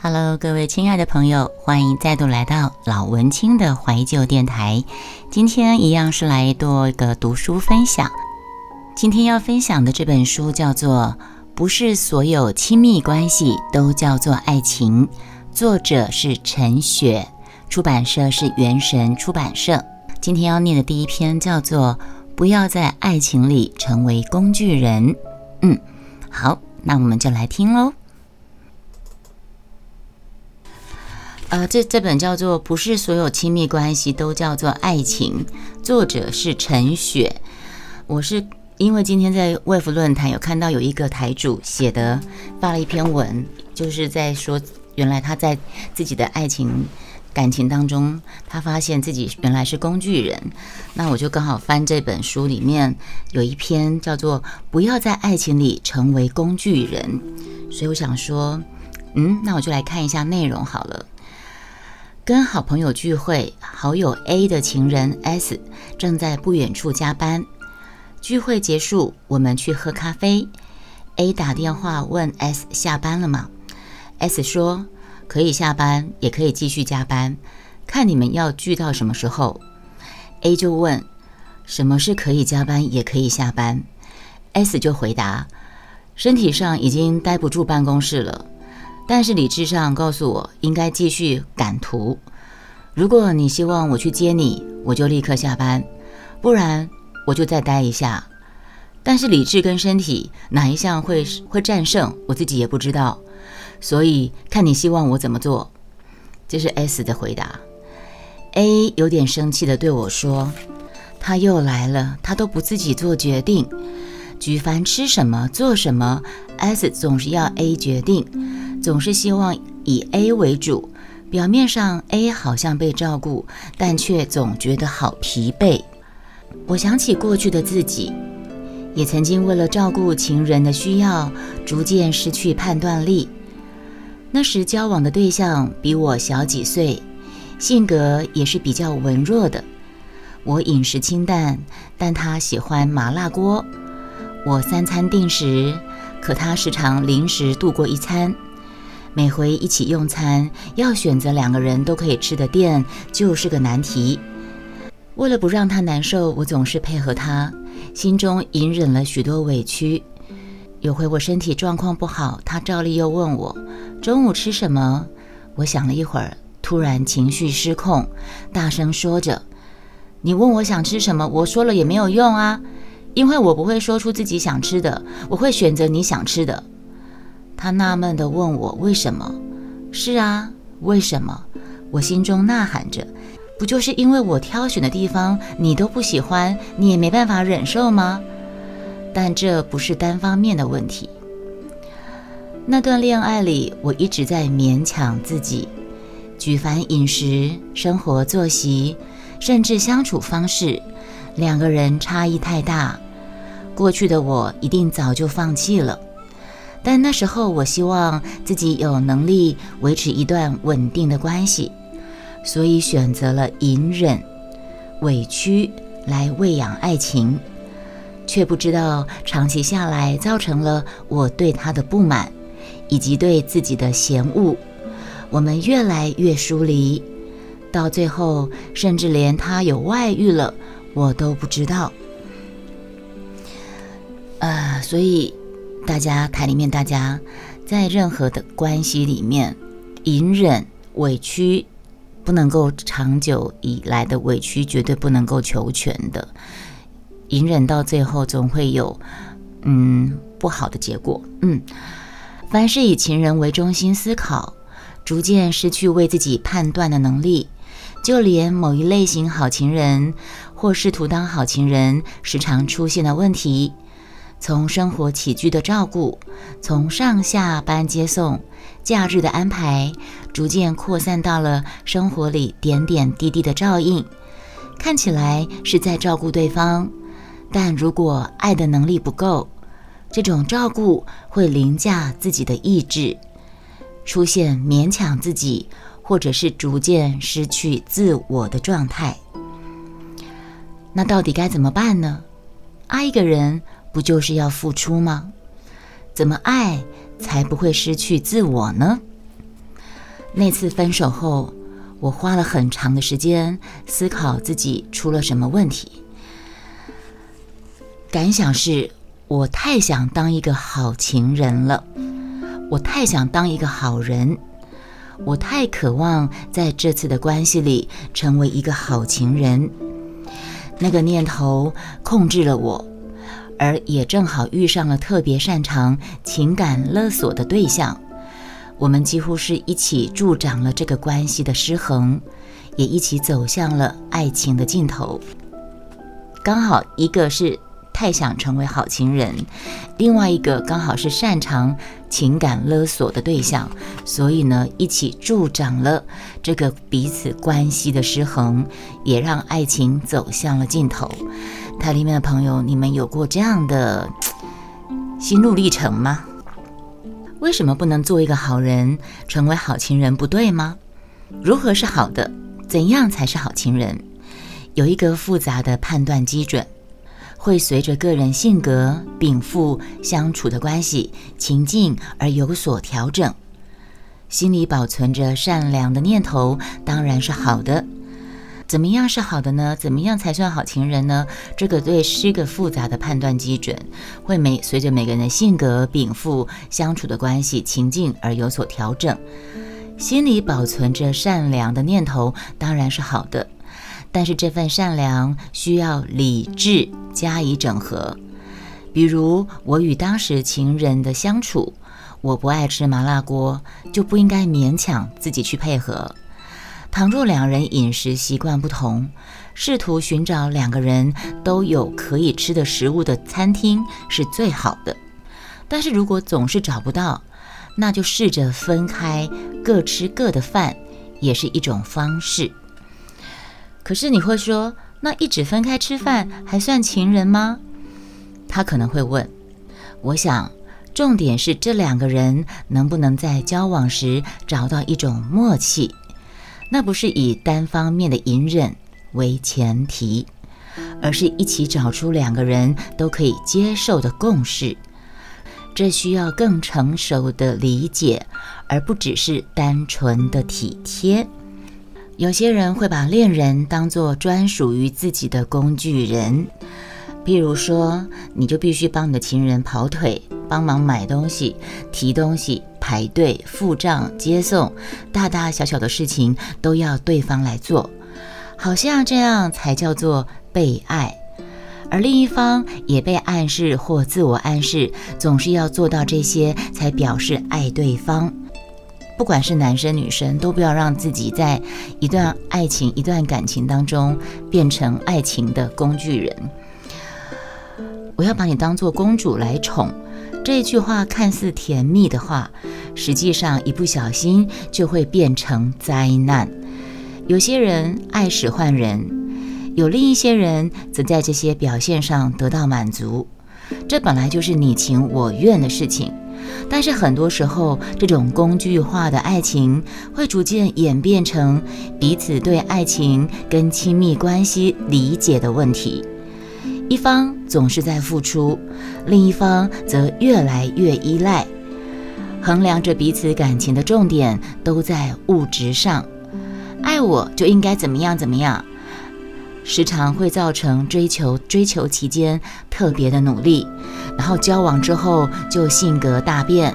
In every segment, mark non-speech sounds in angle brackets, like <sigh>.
Hello，各位亲爱的朋友，欢迎再度来到老文青的怀旧电台。今天一样是来做一个读书分享。今天要分享的这本书叫做《不是所有亲密关系都叫做爱情》，作者是陈雪，出版社是元神出版社。今天要念的第一篇叫做《不要在爱情里成为工具人》。嗯，好，那我们就来听喽。呃，这这本叫做《不是所有亲密关系都叫做爱情》，作者是陈雪。我是因为今天在卫福论坛有看到有一个台主写的发了一篇文，就是在说原来他在自己的爱情感情当中，他发现自己原来是工具人。那我就刚好翻这本书里面有一篇叫做《不要在爱情里成为工具人》，所以我想说，嗯，那我就来看一下内容好了。跟好朋友聚会，好友 A 的情人 S 正在不远处加班。聚会结束，我们去喝咖啡。A 打电话问 S 下班了吗？S 说可以下班，也可以继续加班，看你们要聚到什么时候。A 就问什么是可以加班也可以下班？S 就回答身体上已经待不住办公室了。但是理智上告诉我应该继续赶图。如果你希望我去接你，我就立刻下班；不然我就再待一下。但是理智跟身体哪一项会会战胜，我自己也不知道。所以看你希望我怎么做。这是 S 的回答。A 有点生气的对我说：“他又来了，他都不自己做决定。举凡吃什么、做什么，S 总是要 A 决定。”总是希望以 A 为主，表面上 A 好像被照顾，但却总觉得好疲惫。我想起过去的自己，也曾经为了照顾情人的需要，逐渐失去判断力。那时交往的对象比我小几岁，性格也是比较文弱的。我饮食清淡，但他喜欢麻辣锅。我三餐定时，可他时常临时度过一餐。每回一起用餐，要选择两个人都可以吃的店，就是个难题。为了不让他难受，我总是配合他，心中隐忍了许多委屈。有回我身体状况不好，他照例又问我中午吃什么。我想了一会儿，突然情绪失控，大声说着：“你问我想吃什么，我说了也没有用啊，因为我不会说出自己想吃的，我会选择你想吃的。”他纳闷地问我：“为什么？”“是啊，为什么？”我心中呐喊着：“不就是因为我挑选的地方你都不喜欢，你也没办法忍受吗？”但这不是单方面的问题。那段恋爱里，我一直在勉强自己，举凡饮食、生活作息，甚至相处方式，两个人差异太大。过去的我一定早就放弃了。但那时候，我希望自己有能力维持一段稳定的关系，所以选择了隐忍、委屈来喂养爱情，却不知道长期下来造成了我对他的不满，以及对自己的嫌恶。我们越来越疏离，到最后，甚至连他有外遇了，我都不知道。啊，所以。大家台里面，大家在任何的关系里面，隐忍委屈不能够长久以来的委屈，绝对不能够求全的。隐忍到最后，总会有嗯不好的结果。嗯，凡是以情人为中心思考，逐渐失去为自己判断的能力，就连某一类型好情人或试图当好情人时常出现的问题。从生活起居的照顾，从上下班接送、假日的安排，逐渐扩散到了生活里点点滴滴的照应。看起来是在照顾对方，但如果爱的能力不够，这种照顾会凌驾自己的意志，出现勉强自己，或者是逐渐失去自我的状态。那到底该怎么办呢？爱一个人。不就是要付出吗？怎么爱才不会失去自我呢？那次分手后，我花了很长的时间思考自己出了什么问题。感想是我太想当一个好情人了，我太想当一个好人，我太渴望在这次的关系里成为一个好情人。那个念头控制了我，而也正好遇上了特别擅长情感勒索的对象。我们几乎是一起助长了这个关系的失衡，也一起走向了爱情的尽头。刚好一个是。太想成为好情人，另外一个刚好是擅长情感勒索的对象，所以呢，一起助长了这个彼此关系的失衡，也让爱情走向了尽头。它里面的朋友，你们有过这样的 <tsk> 心路历程吗？为什么不能做一个好人，成为好情人，不对吗？如何是好的？怎样才是好情人？有一个复杂的判断基准。会随着个人性格、禀赋、相处的关系、情境而有所调整。心里保存着善良的念头，当然是好的。怎么样是好的呢？怎么样才算好情人呢？这个对是一个复杂的判断基准，会每随着每个人的性格、禀赋、相处的关系、情境而有所调整。心里保存着善良的念头，当然是好的。但是这份善良需要理智加以整合，比如我与当时情人的相处，我不爱吃麻辣锅，就不应该勉强自己去配合。倘若两人饮食习惯不同，试图寻找两个人都有可以吃的食物的餐厅是最好的。但是如果总是找不到，那就试着分开，各吃各的饭，也是一种方式。可是你会说，那一直分开吃饭还算情人吗？他可能会问。我想，重点是这两个人能不能在交往时找到一种默契，那不是以单方面的隐忍为前提，而是一起找出两个人都可以接受的共识。这需要更成熟的理解，而不只是单纯的体贴。有些人会把恋人当作专属于自己的工具人，譬如说，你就必须帮你的情人跑腿，帮忙买东西、提东西、排队、付账、接送，大大小小的事情都要对方来做，好像这样才叫做被爱。而另一方也被暗示或自我暗示，总是要做到这些才表示爱对方。不管是男生女生，都不要让自己在一段爱情、一段感情当中变成爱情的工具人。我要把你当做公主来宠，这句话看似甜蜜的话，实际上一不小心就会变成灾难。有些人爱使唤人，有另一些人则在这些表现上得到满足，这本来就是你情我愿的事情。但是很多时候，这种工具化的爱情会逐渐演变成彼此对爱情跟亲密关系理解的问题。一方总是在付出，另一方则越来越依赖。衡量着彼此感情的重点都在物质上，爱我就应该怎么样怎么样。时常会造成追求追求期间特别的努力，然后交往之后就性格大变，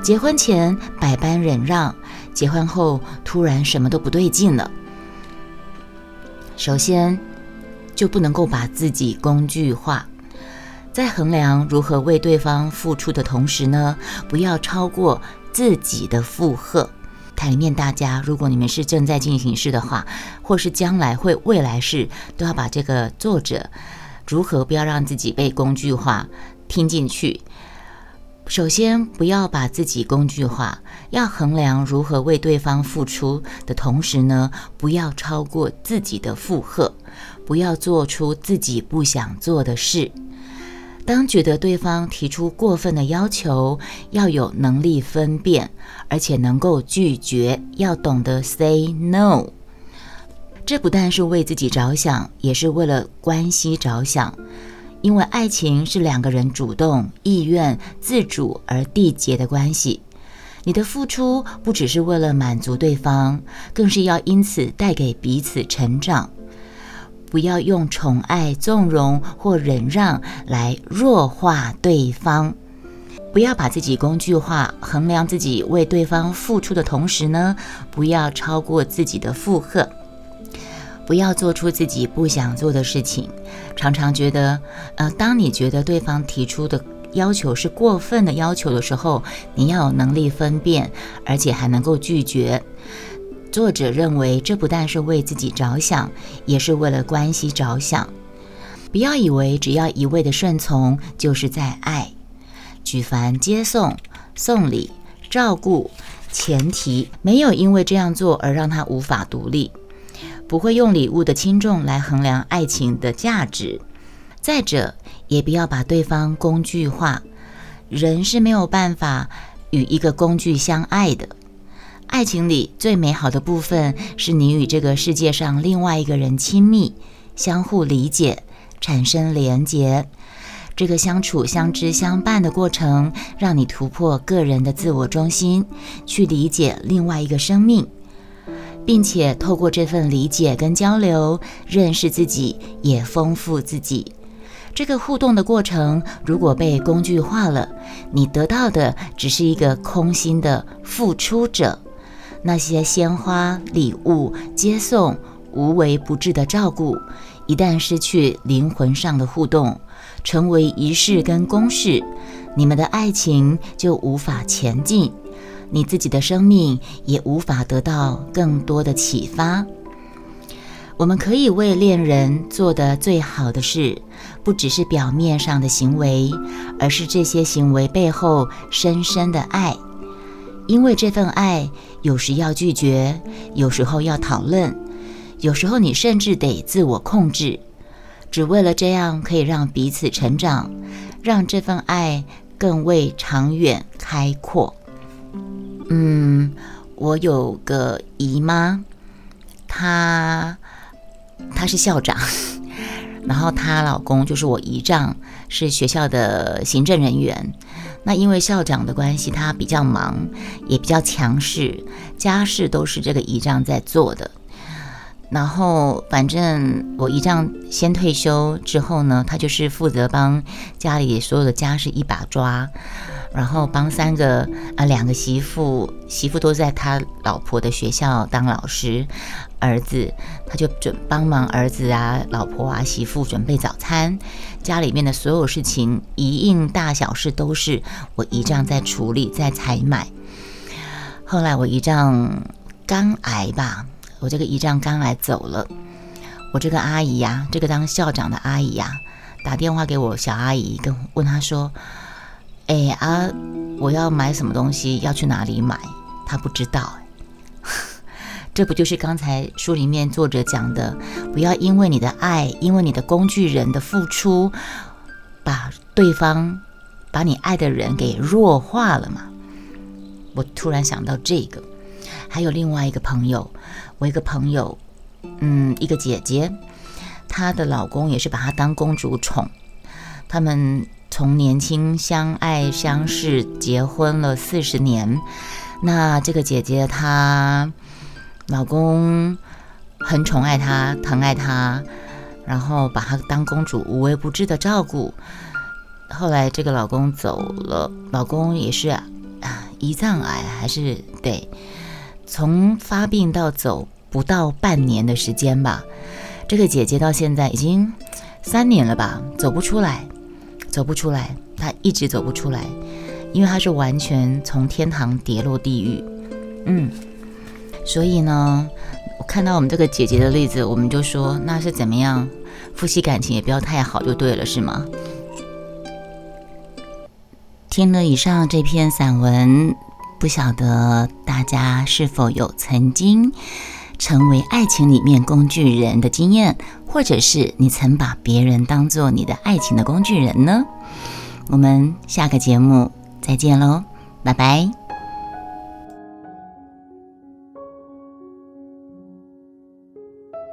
结婚前百般忍让，结婚后突然什么都不对劲了。首先就不能够把自己工具化，在衡量如何为对方付出的同时呢，不要超过自己的负荷。台里面大家，如果你们是正在进行式的话，或是将来会未来式，都要把这个作者如何不要让自己被工具化听进去。首先，不要把自己工具化，要衡量如何为对方付出的同时呢，不要超过自己的负荷，不要做出自己不想做的事。当觉得对方提出过分的要求，要有能力分辨，而且能够拒绝，要懂得 say no。这不但是为自己着想，也是为了关系着想。因为爱情是两个人主动、意愿、自主而缔结的关系，你的付出不只是为了满足对方，更是要因此带给彼此成长。不要用宠爱、纵容或忍让来弱化对方。不要把自己工具化，衡量自己为对方付出的同时呢，不要超过自己的负荷。不要做出自己不想做的事情。常常觉得，呃，当你觉得对方提出的要求是过分的要求的时候，你要有能力分辨，而且还能够拒绝。作者认为，这不但是为自己着想，也是为了关系着想。不要以为只要一味的顺从就是在爱。举凡接送、送礼、照顾，前提没有因为这样做而让他无法独立。不会用礼物的轻重来衡量爱情的价值。再者，也不要把对方工具化。人是没有办法与一个工具相爱的。爱情里最美好的部分是你与这个世界上另外一个人亲密、相互理解、产生连结。这个相处、相知、相伴的过程，让你突破个人的自我中心，去理解另外一个生命。并且透过这份理解跟交流，认识自己，也丰富自己。这个互动的过程，如果被工具化了，你得到的只是一个空心的付出者。那些鲜花、礼物、接送、无微不至的照顾，一旦失去灵魂上的互动，成为仪式跟公式，你们的爱情就无法前进。你自己的生命也无法得到更多的启发。我们可以为恋人做的最好的事，不只是表面上的行为，而是这些行为背后深深的爱。因为这份爱，有时要拒绝，有时候要讨论，有时候你甚至得自我控制，只为了这样可以让彼此成长，让这份爱更为长远开阔。嗯，我有个姨妈，她她是校长，<laughs> 然后她老公就是我姨丈，是学校的行政人员。那因为校长的关系，他比较忙，也比较强势，家事都是这个姨丈在做的。然后反正我姨丈先退休之后呢，他就是负责帮家里所有的家事一把抓。然后帮三个啊两个媳妇，媳妇都在他老婆的学校当老师，儿子他就准帮忙儿子啊老婆啊媳妇准备早餐，家里面的所有事情一应大小事都是我姨丈在处理在采买。后来我姨丈肝癌吧，我这个姨丈肝癌走了，我这个阿姨呀，这个当校长的阿姨呀，打电话给我小阿姨，跟问她说。哎啊！我要买什么东西？要去哪里买？他不知道。<laughs> 这不就是刚才书里面作者讲的？不要因为你的爱，因为你的工具人的付出，把对方、把你爱的人给弱化了嘛？我突然想到这个。还有另外一个朋友，我一个朋友，嗯，一个姐姐，她的老公也是把她当公主宠，他们。从年轻相爱相识，结婚了四十年。那这个姐姐她老公很宠爱她，疼爱她，然后把她当公主，无微不至的照顾。后来这个老公走了，老公也是啊，胰脏癌还是对，从发病到走不到半年的时间吧。这个姐姐到现在已经三年了吧，走不出来。走不出来，他一直走不出来，因为他是完全从天堂跌落地狱。嗯，所以呢，我看到我们这个姐姐的例子，我们就说那是怎么样，夫妻感情也不要太好就对了，是吗？听了以上这篇散文，不晓得大家是否有曾经成为爱情里面工具人的经验？或者是你曾把别人当做你的爱情的工具人呢？我们下个节目再见喽，拜拜。